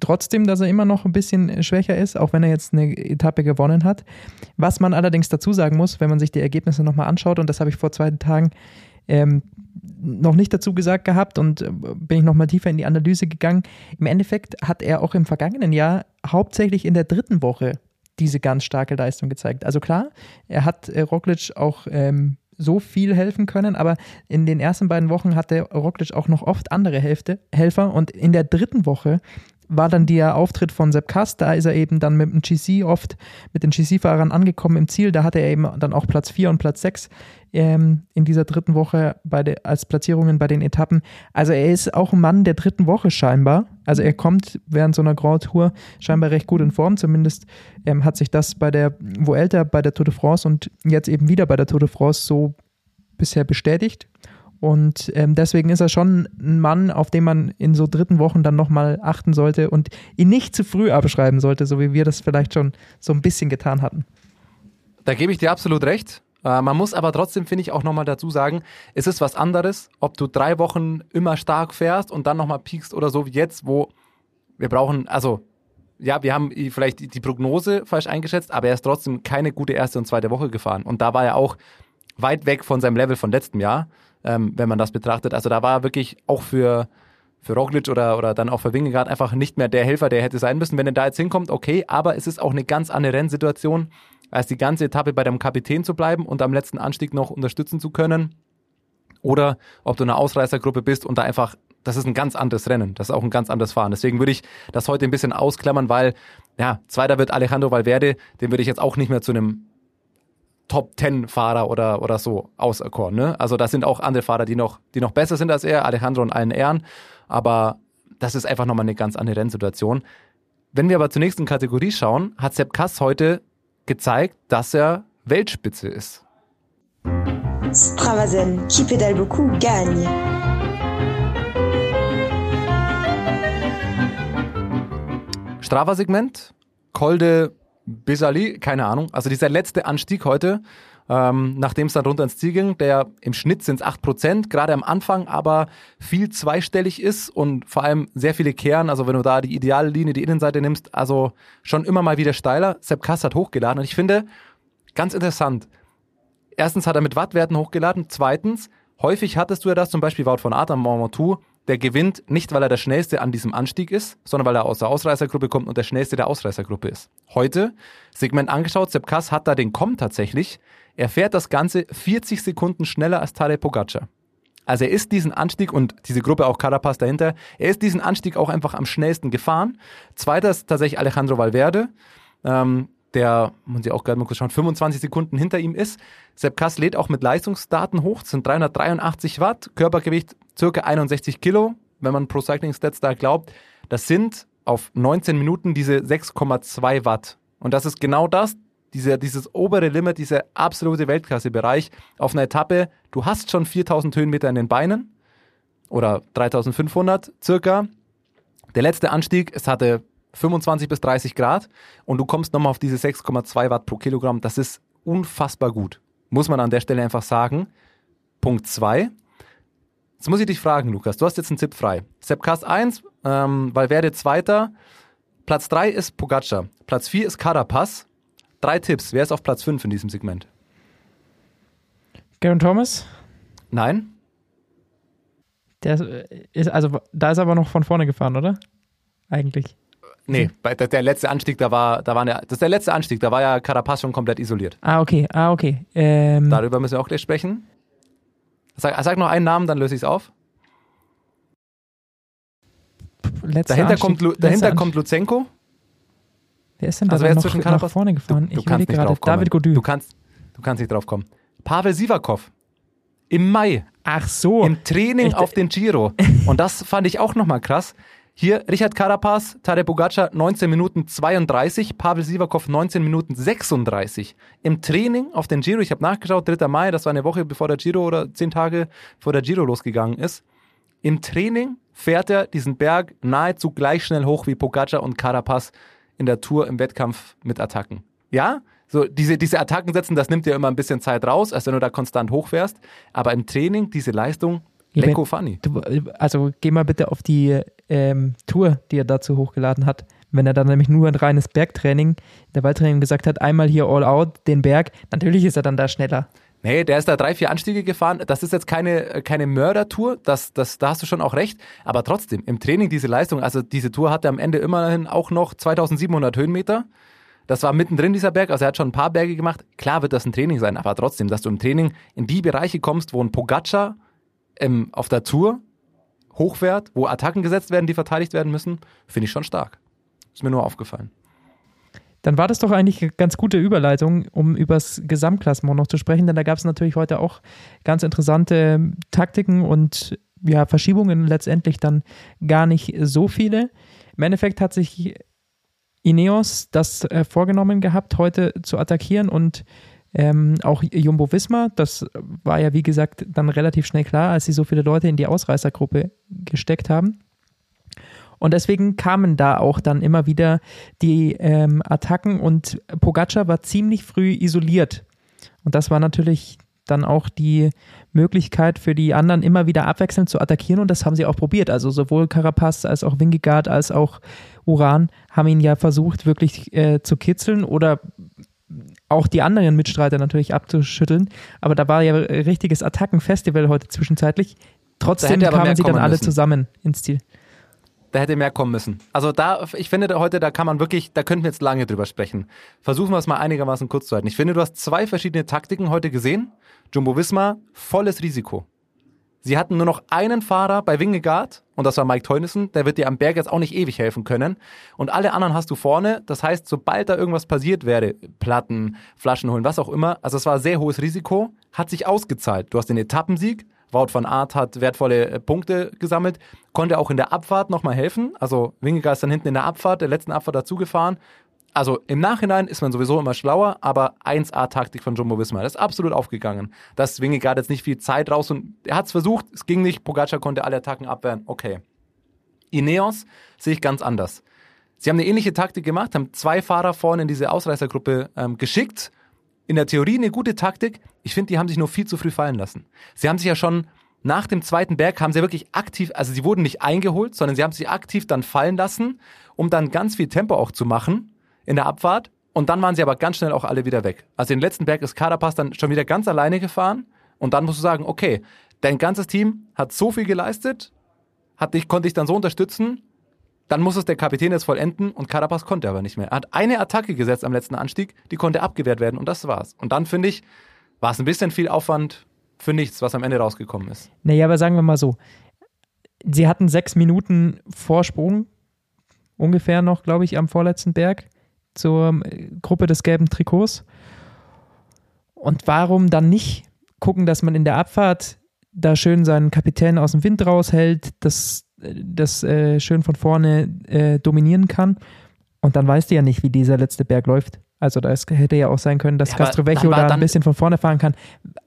trotzdem, dass er immer noch ein bisschen schwächer ist, auch wenn er jetzt eine Etappe gewonnen hat. Was man allerdings dazu sagen muss, wenn man sich die Ergebnisse nochmal anschaut, und das habe ich vor zwei Tagen ähm, noch nicht dazu gesagt gehabt und äh, bin ich nochmal tiefer in die Analyse gegangen. Im Endeffekt hat er auch im vergangenen Jahr hauptsächlich in der dritten Woche diese ganz starke Leistung gezeigt. Also klar, er hat äh, Roglic auch ähm, so viel helfen können, aber in den ersten beiden Wochen hatte Roglic auch noch oft andere Hälfte, Helfer und in der dritten Woche war dann der Auftritt von Sepp Kass, da ist er eben dann mit dem GC oft, mit den GC-Fahrern angekommen im Ziel, da hatte er eben dann auch Platz 4 und Platz 6 ähm, in dieser dritten Woche bei de, als Platzierungen bei den Etappen. Also er ist auch ein Mann der dritten Woche scheinbar, also er kommt während so einer Grand Tour scheinbar recht gut in Form, zumindest ähm, hat sich das bei der Vuelta, bei der Tour de France und jetzt eben wieder bei der Tour de France so bisher bestätigt. Und ähm, deswegen ist er schon ein Mann, auf den man in so dritten Wochen dann nochmal achten sollte und ihn nicht zu früh abschreiben sollte, so wie wir das vielleicht schon so ein bisschen getan hatten. Da gebe ich dir absolut recht. Äh, man muss aber trotzdem, finde ich, auch nochmal dazu sagen, es ist was anderes, ob du drei Wochen immer stark fährst und dann nochmal piekst oder so wie jetzt, wo wir brauchen, also ja, wir haben vielleicht die Prognose falsch eingeschätzt, aber er ist trotzdem keine gute erste und zweite Woche gefahren. Und da war er auch weit weg von seinem Level von letztem Jahr ähm, wenn man das betrachtet. Also da war wirklich auch für, für Roglic oder, oder dann auch für Wingegaard einfach nicht mehr der Helfer, der hätte sein müssen. Wenn er da jetzt hinkommt, okay, aber es ist auch eine ganz andere Rennsituation, als die ganze Etappe bei dem Kapitän zu bleiben und am letzten Anstieg noch unterstützen zu können. Oder ob du eine Ausreißergruppe bist und da einfach, das ist ein ganz anderes Rennen, das ist auch ein ganz anderes Fahren. Deswegen würde ich das heute ein bisschen ausklammern, weil, ja, zweiter wird Alejandro Valverde, den würde ich jetzt auch nicht mehr zu einem Top-10-Fahrer oder, oder so auserkoren. Ne? Also das sind auch andere Fahrer, die noch, die noch besser sind als er, Alejandro und allen Ehren, aber das ist einfach nochmal eine ganz andere Rennsituation. Wenn wir aber zur nächsten Kategorie schauen, hat Sepp Kass heute gezeigt, dass er Weltspitze ist. Stravazen, qui pédale beaucoup, gagne. Strava-Segment, Kolde Bisali, keine Ahnung. Also dieser letzte Anstieg heute, ähm, nachdem es dann runter ins Ziel ging, der im Schnitt sind es 8%, gerade am Anfang aber viel zweistellig ist und vor allem sehr viele Kehren, also wenn du da die ideale Linie, die Innenseite nimmst, also schon immer mal wieder steiler. Sepp Kass hat hochgeladen und ich finde, ganz interessant, erstens hat er mit Wattwerten hochgeladen, zweitens, häufig hattest du ja das, zum Beispiel Wout von Adam Montou, der gewinnt nicht, weil er der Schnellste an diesem Anstieg ist, sondern weil er aus der Ausreißergruppe kommt und der Schnellste der Ausreißergruppe ist. Heute, Segment angeschaut, Sepp Kass hat da den Komm tatsächlich. Er fährt das Ganze 40 Sekunden schneller als Tadej Pogacar. Also er ist diesen Anstieg und diese Gruppe auch Carapaz dahinter, er ist diesen Anstieg auch einfach am schnellsten gefahren. Zweiter ist tatsächlich Alejandro Valverde. Ähm, der, muss ich auch gerade mal kurz schauen, 25 Sekunden hinter ihm ist. Sepp Kass lädt auch mit Leistungsdaten hoch, sind 383 Watt, Körpergewicht circa 61 Kilo, wenn man Pro Cycling Stats da glaubt. Das sind auf 19 Minuten diese 6,2 Watt. Und das ist genau das, diese, dieses obere Limit, dieser absolute Weltklassebereich auf einer Etappe. Du hast schon 4000 Höhenmeter in den Beinen oder 3500 circa. Der letzte Anstieg, es hatte 25 bis 30 Grad und du kommst nochmal auf diese 6,2 Watt pro Kilogramm. Das ist unfassbar gut. Muss man an der Stelle einfach sagen. Punkt 2. Jetzt muss ich dich fragen, Lukas. Du hast jetzt einen Tipp frei. Sepp Kass 1, ähm, Valverde Zweiter. Platz 3 ist Pogacar. Platz 4 ist Carapaz. Drei Tipps. Wer ist auf Platz 5 in diesem Segment? Garen Thomas? Nein. Der ist, also da ist er aber noch von vorne gefahren, oder? Eigentlich. Nee, bei, der, der letzte Anstieg, da war, da war eine, das ist der letzte Anstieg, da war ja Carapaz schon komplett isoliert. Ah, okay, ah, okay. Ähm, Darüber müssen wir auch gleich sprechen. Sag, sag noch einen Namen, dann löse ich es auf. letzter Dahinter, Anstieg- kommt, Lu, dahinter kommt Luzenko. Wer ist denn da Also wer ist noch, zwischen nach vorne gefahren? Du, du ich kannst nicht gerade. drauf kommen. David Gaudu. Du kannst, du kannst nicht drauf kommen. Pavel Sivakov. Im Mai. Ach so. Im Training Ich- auf den Giro. Und das fand ich auch nochmal krass. Hier Richard Carapaz, Tadej Pogacar 19 Minuten 32, Pavel Sivakov 19 Minuten 36. Im Training auf den Giro, ich habe nachgeschaut, 3. Mai, das war eine Woche bevor der Giro oder 10 Tage vor der Giro losgegangen ist. Im Training fährt er diesen Berg nahezu gleich schnell hoch wie Pogacar und Carapaz in der Tour im Wettkampf mit Attacken. Ja, so diese, diese Attacken setzen, das nimmt dir immer ein bisschen Zeit raus, als wenn du da konstant hochfährst. Aber im Training, diese Leistung, Ja, Lecko funny. Also geh mal bitte auf die ähm, Tour, die er dazu hochgeladen hat. Wenn er dann nämlich nur ein reines Bergtraining, der Waldtraining gesagt hat, einmal hier all out, den Berg, natürlich ist er dann da schneller. Nee, der ist da drei, vier Anstiege gefahren. Das ist jetzt keine, keine Mördertour, das, das, da hast du schon auch recht. Aber trotzdem, im Training diese Leistung, also diese Tour hatte am Ende immerhin auch noch 2700 Höhenmeter. Das war mittendrin dieser Berg, also er hat schon ein paar Berge gemacht. Klar wird das ein Training sein, aber trotzdem, dass du im Training in die Bereiche kommst, wo ein Pogacar ähm, auf der Tour hochfährt, wo Attacken gesetzt werden, die verteidigt werden müssen, finde ich schon stark. Ist mir nur aufgefallen. Dann war das doch eigentlich eine ganz gute Überleitung, um übers Gesamtklassement noch zu sprechen, denn da gab es natürlich heute auch ganz interessante Taktiken und ja, Verschiebungen letztendlich dann gar nicht so viele. Im Endeffekt hat sich Ineos das äh, vorgenommen gehabt, heute zu attackieren und ähm, auch Jumbo Visma, das war ja wie gesagt dann relativ schnell klar, als sie so viele Leute in die Ausreißergruppe gesteckt haben. Und deswegen kamen da auch dann immer wieder die ähm, Attacken und Pogacar war ziemlich früh isoliert. Und das war natürlich dann auch die Möglichkeit für die anderen immer wieder abwechselnd zu attackieren und das haben sie auch probiert. Also sowohl Carapaz als auch Wingegaard als auch Uran haben ihn ja versucht wirklich äh, zu kitzeln oder auch die anderen Mitstreiter natürlich abzuschütteln. Aber da war ja ein richtiges Attackenfestival heute zwischenzeitlich. Trotzdem kamen sie dann alle müssen. zusammen ins Ziel. Da hätte mehr kommen müssen. Also da, ich finde da heute, da kann man wirklich, da könnten wir jetzt lange drüber sprechen. Versuchen wir es mal einigermaßen kurz zu halten. Ich finde, du hast zwei verschiedene Taktiken heute gesehen. Jumbo Visma, volles Risiko. Sie hatten nur noch einen Fahrer bei Wingegaard und das war Mike Teunissen. Der wird dir am Berg jetzt auch nicht ewig helfen können. Und alle anderen hast du vorne. Das heißt, sobald da irgendwas passiert wäre, Platten, Flaschen holen, was auch immer, also es war sehr hohes Risiko, hat sich ausgezahlt. Du hast den Etappensieg. Wout van Aert hat wertvolle äh, Punkte gesammelt, konnte auch in der Abfahrt nochmal helfen. Also Wingegaard ist dann hinten in der Abfahrt, der letzten Abfahrt dazugefahren. Also im Nachhinein ist man sowieso immer schlauer, aber 1A-Taktik von Jumbo Visma, das ist absolut aufgegangen. Dass Wingegaard jetzt nicht viel Zeit raus und er hat es versucht, es ging nicht, Pogacar konnte alle Attacken abwehren, okay. Ineos sehe ich ganz anders. Sie haben eine ähnliche Taktik gemacht, haben zwei Fahrer vorne in diese Ausreißergruppe ähm, geschickt. In der Theorie eine gute Taktik. Ich finde, die haben sich nur viel zu früh fallen lassen. Sie haben sich ja schon nach dem zweiten Berg haben sie wirklich aktiv, also sie wurden nicht eingeholt, sondern sie haben sich aktiv dann fallen lassen, um dann ganz viel Tempo auch zu machen in der Abfahrt. Und dann waren sie aber ganz schnell auch alle wieder weg. Also den letzten Berg ist Carapaz dann schon wieder ganz alleine gefahren. Und dann musst du sagen, okay, dein ganzes Team hat so viel geleistet, hat dich, konnte dich dann so unterstützen, dann muss es der Kapitän jetzt vollenden und Carapaz konnte aber nicht mehr. Er hat eine Attacke gesetzt am letzten Anstieg, die konnte abgewehrt werden und das war's. Und dann finde ich, war es ein bisschen viel Aufwand für nichts, was am Ende rausgekommen ist. Naja, aber sagen wir mal so, sie hatten sechs Minuten Vorsprung, ungefähr noch, glaube ich, am vorletzten Berg zur äh, Gruppe des gelben Trikots. Und warum dann nicht gucken, dass man in der Abfahrt da schön seinen Kapitän aus dem Wind raushält, das, äh, das äh, schön von vorne äh, dominieren kann? Und dann weißt du ja nicht, wie dieser letzte Berg läuft. Also da hätte ja auch sein können, dass Ja, Castrovecchio da ein bisschen von vorne fahren kann.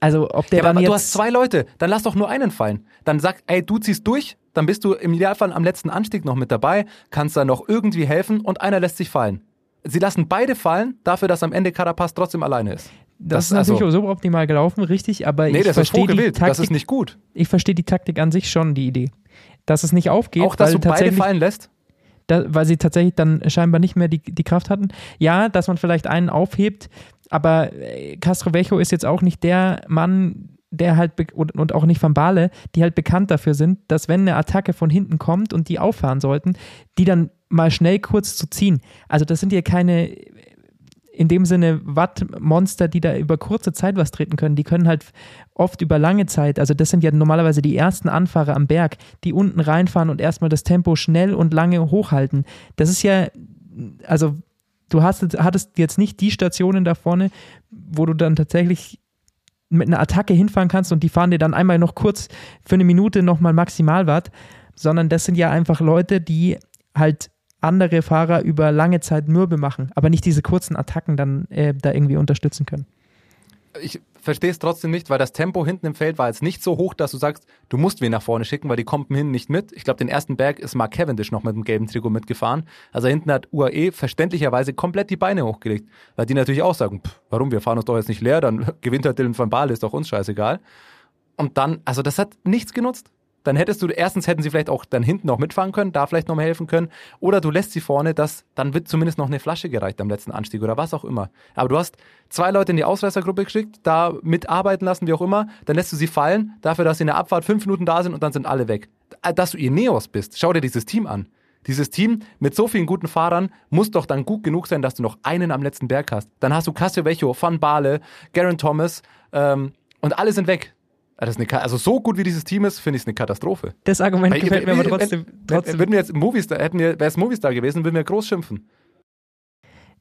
Also ob der Ja, aber du hast zwei Leute, dann lass doch nur einen fallen. Dann sag, ey, du ziehst durch, dann bist du im Idealfall am letzten Anstieg noch mit dabei, kannst dann noch irgendwie helfen und einer lässt sich fallen. Sie lassen beide fallen, dafür, dass am Ende Carapaz trotzdem alleine ist. Das, ist Das- natürlich also- so optimal gelaufen, richtig, aber Nee, ich das ist verstehe die vorgewählt, Taktik. das ist nicht gut. ich verstehe die Taktik an sich schon, die Idee. Dass es nicht aufgeht, Auch, dass weil, du beide fallen lässt. da, weil sie tatsächlich dann scheinbar nicht mehr die, die Kraft hatten. Ja, dass man vielleicht einen aufhebt, aber äh, Castrovecchio ist jetzt auch nicht der Mann, der halt und, und auch nicht Van Bale, die halt bekannt dafür sind, dass wenn eine Attacke von hinten kommt und die auffahren sollten, die dann mal schnell kurz zu ziehen. Also das sind ja keine in dem Sinne Wattmonster, die da über kurze Zeit was treten können. Die können halt oft über lange Zeit, also das sind ja normalerweise die ersten Anfahrer am Berg, die unten reinfahren und erstmal das Tempo schnell und lange hochhalten. Das ist ja, also du hast, hattest jetzt nicht die Stationen da vorne, wo du dann tatsächlich mit einer Attacke hinfahren kannst und die fahren dir dann einmal noch kurz für eine Minute nochmal Maximalwatt, sondern das sind ja einfach Leute, die halt andere Fahrer über lange Zeit mürbe machen, aber nicht diese kurzen Attacken dann äh, da irgendwie unterstützen können. Ich verstehe es trotzdem nicht, weil das Tempo hinten im Feld war jetzt nicht so hoch, dass du sagst, du musst wen nach vorne schicken, weil die kommen hinten nicht mit. Ich glaube, den ersten Berg ist Mark Cavendish noch mit dem gelben Trikot mitgefahren. Also hinten hat UAE verständlicherweise komplett die Beine hochgelegt, weil die natürlich auch sagen, pff, warum, wir fahren uns doch jetzt nicht leer, dann gewinnt halt Dylan van Baal, ist doch uns scheißegal. Und dann, also das hat nichts genutzt dann hättest du, erstens hätten sie vielleicht auch dann hinten noch mitfahren können, da vielleicht noch mal helfen können. Oder du lässt sie vorne, dass, dann wird zumindest noch eine Flasche gereicht am letzten Anstieg oder was auch immer. Aber du hast zwei Leute in die Ausreißergruppe geschickt, da mitarbeiten lassen, wie auch immer, dann lässt du sie fallen, dafür, dass sie in der Abfahrt fünf Minuten da sind und dann sind alle weg. Dass du ihr Neos bist, schau dir dieses Team an. Dieses Team mit so vielen guten Fahrern muss doch dann gut genug sein, dass du noch einen am letzten Berg hast. Dann hast du Cassiovecho, Van Baale, Garen Thomas ähm, und alle sind weg. Eine, also so gut wie dieses Team ist, finde ich es eine Katastrophe. Das Argument Weil, gefällt mir aber trotzdem. Wenn, trotzdem. Würden wir jetzt Movistar, hätten wir, wäre es Movistar gewesen, würden wir groß schimpfen.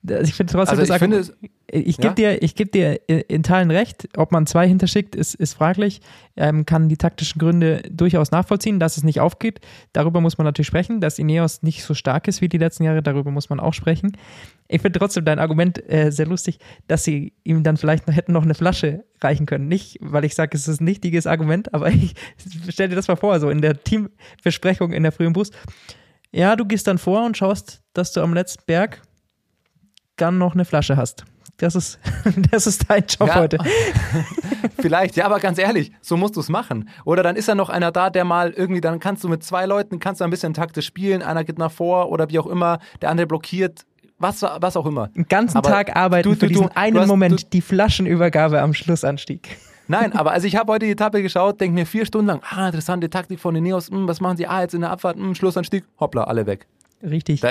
Ich finde trotzdem, also ich, finde, ich gebe ja? dir, ich geb dir in Teilen recht. Ob man zwei hinterschickt, ist, ist fraglich. Ähm, kann die taktischen Gründe durchaus nachvollziehen, dass es nicht aufgeht. Darüber muss man natürlich sprechen. Dass Ineos nicht so stark ist wie die letzten Jahre, darüber muss man auch sprechen. Ich finde trotzdem dein Argument äh, sehr lustig, dass sie ihm dann vielleicht noch hätten noch eine Flasche reichen können. Nicht, weil ich sage, es ist ein nichtiges Argument, aber ich stell dir das mal vor, so in der Teambesprechung in der frühen Bus. Ja, du gehst dann vor und schaust, dass du am letzten Berg dann noch eine Flasche hast. Das ist, das ist dein Job ja, heute. Vielleicht, ja, aber ganz ehrlich, so musst du es machen. Oder dann ist ja noch einer da, der mal irgendwie, dann kannst du mit zwei Leuten, kannst du ein bisschen taktisch spielen, einer geht nach vor oder wie auch immer, der andere blockiert, was, was auch immer. Den ganzen aber Tag arbeiten du, du, für diesen du, einen hast, Moment, die Flaschenübergabe am Schlussanstieg. Nein, aber also ich habe heute die Etappe geschaut, denke mir vier Stunden lang, ah, interessante Taktik von den Neos, hm, was machen sie? Ah, jetzt in der Abfahrt, hm, Schlussanstieg, hoppla, alle weg. Richtig. Da,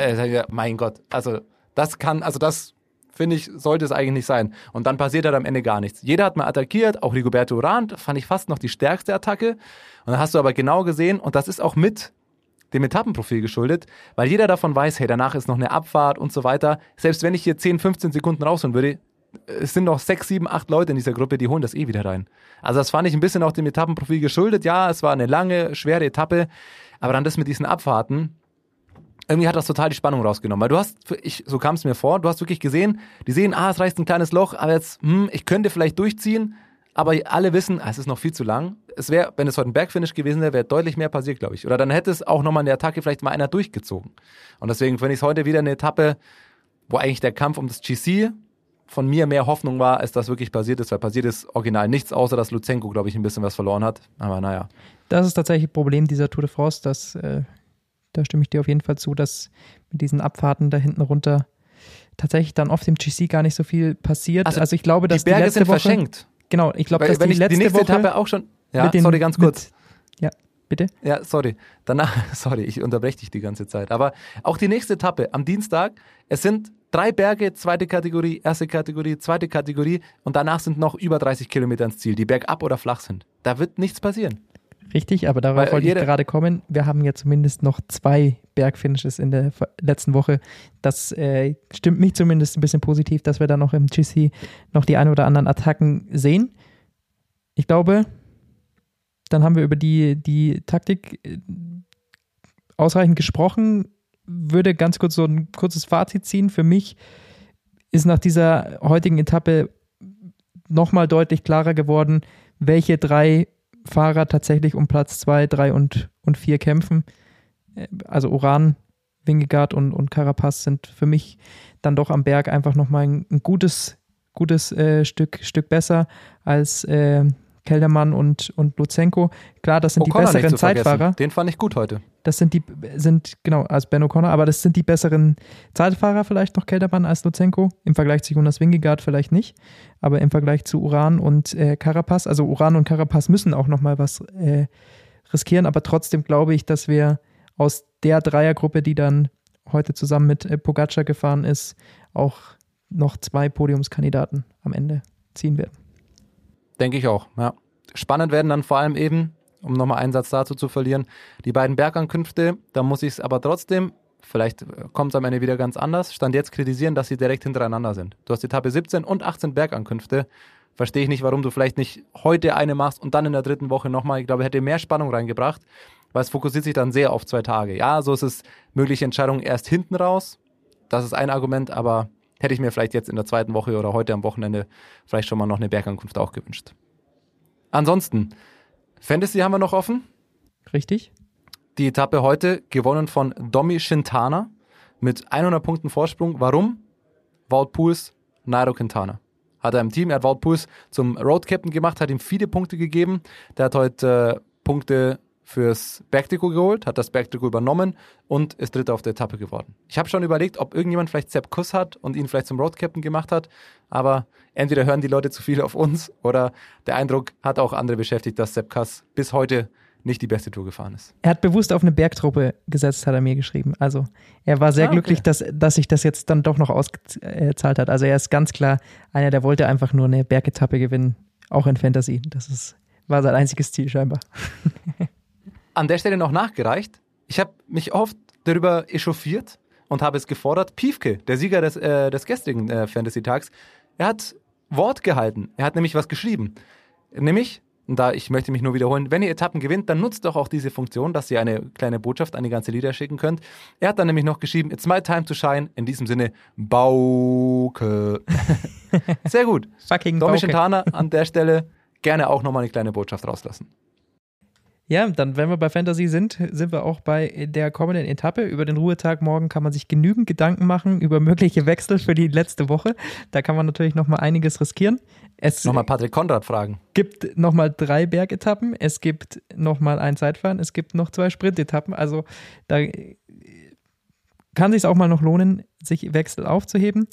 mein Gott, also das kann, also das finde ich, sollte es eigentlich nicht sein. Und dann passiert halt am Ende gar nichts. Jeder hat mal attackiert, auch Rigoberto Urán, fand ich fast noch die stärkste Attacke. Und dann hast du aber genau gesehen, und das ist auch mit dem Etappenprofil geschuldet, weil jeder davon weiß, hey, danach ist noch eine Abfahrt und so weiter. Selbst wenn ich hier 10, 15 Sekunden rausholen würde, es sind noch 6, 7, 8 Leute in dieser Gruppe, die holen das eh wieder rein. Also das fand ich ein bisschen auch dem Etappenprofil geschuldet. Ja, es war eine lange, schwere Etappe, aber dann das mit diesen Abfahrten, irgendwie hat das total die Spannung rausgenommen. Weil du hast, ich, so kam es mir vor, du hast wirklich gesehen, die sehen, ah, es reißt ein kleines Loch, aber jetzt, hm, ich könnte vielleicht durchziehen, aber alle wissen, ah, es ist noch viel zu lang. Es wäre, wenn es heute ein Bergfinish gewesen wäre, wäre deutlich mehr passiert, glaube ich. Oder dann hätte es auch nochmal in der Attacke vielleicht mal einer durchgezogen. Und deswegen finde ich es heute wieder eine Etappe, wo eigentlich der Kampf um das GC von mir mehr Hoffnung war, als das wirklich passiert ist, weil passiert ist original nichts, außer dass Luzenko, glaube ich, ein bisschen was verloren hat. Aber naja. Das ist tatsächlich ein Problem dieser Tour de France, dass äh, da stimme ich dir auf jeden Fall zu, dass mit diesen Abfahrten da hinten runter tatsächlich dann oft im GC gar nicht so viel passiert. Also, also ich glaube, dass die Berge die letzte sind Woche, verschenkt. Genau, ich glaube, dass die letzte die nächste Woche Etappe auch schon. Ja, den, sorry, ganz kurz. Mit, ja, bitte. Ja, sorry. Danach, sorry, ich unterbreche dich die ganze Zeit. Aber auch die nächste Etappe am Dienstag. Es sind drei Berge, zweite Kategorie, erste Kategorie, zweite Kategorie und danach sind noch über 30 Kilometer ins Ziel, die bergab oder flach sind. Da wird nichts passieren. Richtig, aber darauf Weil wollte ich gerade kommen. Wir haben ja zumindest noch zwei Bergfinishes in der letzten Woche. Das äh, stimmt mich zumindest ein bisschen positiv, dass wir da noch im GC noch die ein oder anderen Attacken sehen. Ich glaube, dann haben wir über die, die Taktik äh, ausreichend gesprochen. Würde ganz kurz so ein kurzes Fazit ziehen. Für mich ist nach dieser heutigen Etappe nochmal deutlich klarer geworden, welche drei Fahrer tatsächlich um Platz 2, 3 und, und 4 kämpfen. Äh, also Uran, Wingegaard und, und Carapaz sind für mich dann doch am Berg einfach nochmal ein, ein gutes, gutes äh, Stück, Stück besser als äh, Keldermann und, und Luzenko. Klar, das sind die besseren Zeitfahrer. Den fand ich gut heute. Das sind die, sind, genau, als Ben O'Connor, aber das sind die besseren Zeitfahrer vielleicht noch Keldermann als Luzenko. Im Vergleich zu Jonas Wingegaard vielleicht nicht, aber im Vergleich zu Uran und äh, Carapaz, also Uran und Carapaz müssen auch nochmal was äh, riskieren, aber trotzdem glaube ich, dass wir aus der Dreiergruppe, die dann heute zusammen mit äh, Pogacar gefahren ist, auch noch zwei Podiumskandidaten am Ende ziehen werden. Denke ich auch, ja. Spannend werden dann vor allem eben, um nochmal einen Satz dazu zu verlieren, die beiden Bergankünfte. Da muss ich es aber trotzdem, vielleicht kommt es am Ende wieder ganz anders, Stand jetzt kritisieren, dass sie direkt hintereinander sind. Du hast Etappe 17 und 18 Bergankünfte. Verstehe ich nicht, warum du vielleicht nicht heute eine machst und dann in der dritten Woche nochmal. Ich glaube, hätte mehr Spannung reingebracht, weil es fokussiert sich dann sehr auf zwei Tage. Ja, so ist es mögliche Entscheidung erst hinten raus. Das ist ein Argument, aber hätte ich mir vielleicht jetzt in der zweiten Woche oder heute am Wochenende vielleicht schon mal noch eine Bergankunft auch gewünscht. Ansonsten, Fantasy haben wir noch offen. Richtig. Die Etappe heute gewonnen von Domi Shintana mit 100 Punkten Vorsprung. Warum? Wout Pools, Nairo Quintana. Hat er im Team, er hat Wout Pools zum Road Captain gemacht, hat ihm viele Punkte gegeben. Der hat heute äh, Punkte fürs Bergtrikot geholt, hat das Bergtrikot übernommen und ist Dritter auf der Etappe geworden. Ich habe schon überlegt, ob irgendjemand vielleicht Sepp Kuss hat und ihn vielleicht zum Road Captain gemacht hat, aber entweder hören die Leute zu viel auf uns oder der Eindruck hat auch andere beschäftigt, dass Sepp Kuss bis heute nicht die beste Tour gefahren ist. Er hat bewusst auf eine Bergtruppe gesetzt, hat er mir geschrieben. Also er war sehr ah, okay. glücklich, dass, dass sich das jetzt dann doch noch ausgezahlt hat. Also er ist ganz klar einer, der wollte einfach nur eine Bergetappe gewinnen, auch in Fantasy. Das ist, war sein einziges Ziel scheinbar. an der Stelle noch nachgereicht. Ich habe mich oft darüber echauffiert und habe es gefordert. Piefke, der Sieger des, äh, des gestrigen äh, Fantasy-Tags, er hat Wort gehalten. Er hat nämlich was geschrieben. Nämlich, und da ich möchte mich nur wiederholen, wenn ihr Etappen gewinnt, dann nutzt doch auch diese Funktion, dass ihr eine kleine Botschaft an die ganze Lieder schicken könnt. Er hat dann nämlich noch geschrieben, it's my time to shine. In diesem Sinne, Bauke. Sehr gut. Fucking Domi Schentana an der Stelle gerne auch nochmal eine kleine Botschaft rauslassen. Ja, dann, wenn wir bei Fantasy sind, sind wir auch bei der kommenden Etappe. Über den Ruhetag morgen kann man sich genügend Gedanken machen über mögliche Wechsel für die letzte Woche. Da kann man natürlich noch mal einiges riskieren. Es nochmal Patrick Konrad fragen. gibt nochmal drei Bergetappen, es gibt nochmal ein Zeitfahren, es gibt noch zwei Sprintetappen. Also da kann sich auch mal noch lohnen, sich Wechsel aufzuheben.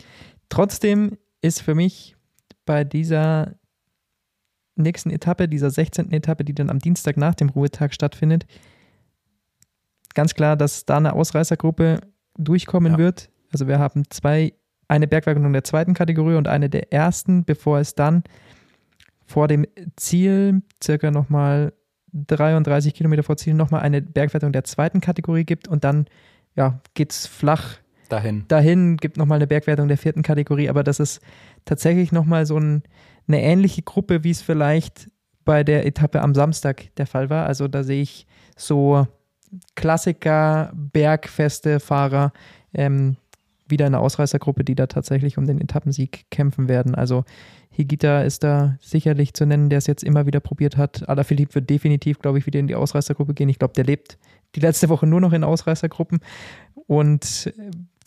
Trotzdem ist für mich bei dieser nächsten Etappe, dieser 16. Etappe, die dann am Dienstag nach dem Ruhetag stattfindet, ganz klar, dass da eine Ausreißergruppe durchkommen ja. wird. Also wir haben zwei, eine Bergwertung der zweiten Kategorie und eine der ersten, bevor es dann vor dem Ziel, circa nochmal 33 Kilometer vor Ziel, nochmal eine Bergwertung der zweiten Kategorie gibt und dann ja, geht es flach dahin. Dahin gibt nochmal eine Bergwertung der vierten Kategorie, aber das ist tatsächlich nochmal so ein, eine ähnliche Gruppe, wie es vielleicht bei der Etappe am Samstag der Fall war. Also da sehe ich so Klassiker, bergfeste Fahrer ähm, wieder eine Ausreißergruppe, die da tatsächlich um den Etappensieg kämpfen werden. Also Higita ist da sicherlich zu nennen, der es jetzt immer wieder probiert hat. Alaphilippe wird definitiv, glaube ich, wieder in die Ausreißergruppe gehen. Ich glaube, der lebt die letzte Woche nur noch in Ausreißergruppen. Und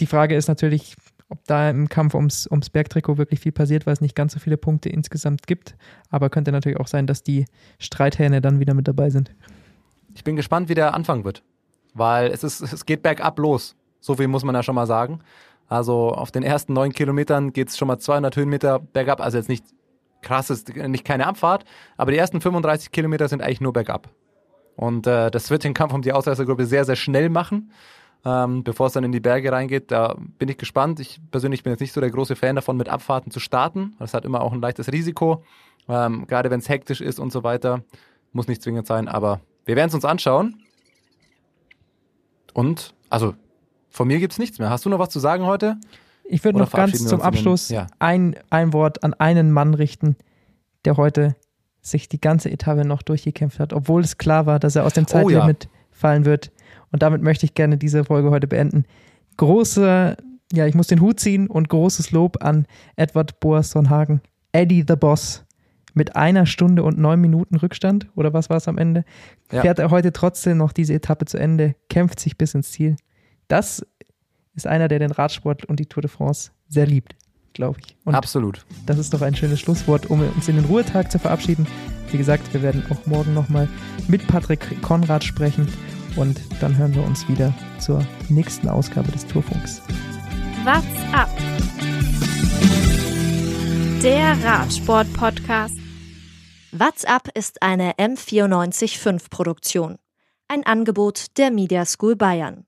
die Frage ist natürlich, ob da im Kampf ums, ums Bergtrikot wirklich viel passiert, weil es nicht ganz so viele Punkte insgesamt gibt. Aber könnte natürlich auch sein, dass die Streithähne dann wieder mit dabei sind. Ich bin gespannt, wie der Anfang wird. Weil es, ist, es geht bergab los. So viel muss man ja schon mal sagen. Also auf den ersten neun Kilometern geht es schon mal 200 Höhenmeter bergab. Also jetzt nicht krasses, nicht keine Abfahrt, aber die ersten 35 Kilometer sind eigentlich nur bergab. Und äh, das wird den Kampf um die Ausreißergruppe sehr, sehr schnell machen ähm, bevor es dann in die Berge reingeht. Da bin ich gespannt. Ich persönlich bin jetzt nicht so der große Fan davon, mit Abfahrten zu starten. Das hat immer auch ein leichtes Risiko. Ähm, gerade wenn es hektisch ist und so weiter. Muss nicht zwingend sein, aber wir werden es uns anschauen. Und, also, von mir gibt es nichts mehr. Hast du noch was zu sagen heute? Ich würde noch ganz zum Abschluss ja. ein, ein Wort an einen Mann richten, der heute sich die ganze Etappe noch durchgekämpft hat, obwohl es klar war, dass er aus dem Zeitlimit oh, ja. fallen wird. Und damit möchte ich gerne diese Folge heute beenden. Große, ja, ich muss den Hut ziehen und großes Lob an Edward Boasson Hagen, Eddie the Boss. Mit einer Stunde und neun Minuten Rückstand, oder was war es am Ende, ja. fährt er heute trotzdem noch diese Etappe zu Ende, kämpft sich bis ins Ziel. Das ist einer, der den Radsport und die Tour de France sehr liebt. glaube ich. Und Absolut. das ist doch ein schönes Schlusswort, um uns in den Ruhetag zu verabschieden. Wie gesagt, wir werden auch morgen nochmal mit Patrick Konrad sprechen und dann hören wir uns wieder zur nächsten Ausgabe des Tourfunks. What's up? Der Radsport-Podcast. What's up ist eine M945 Produktion. Ein Angebot der Media School Bayern.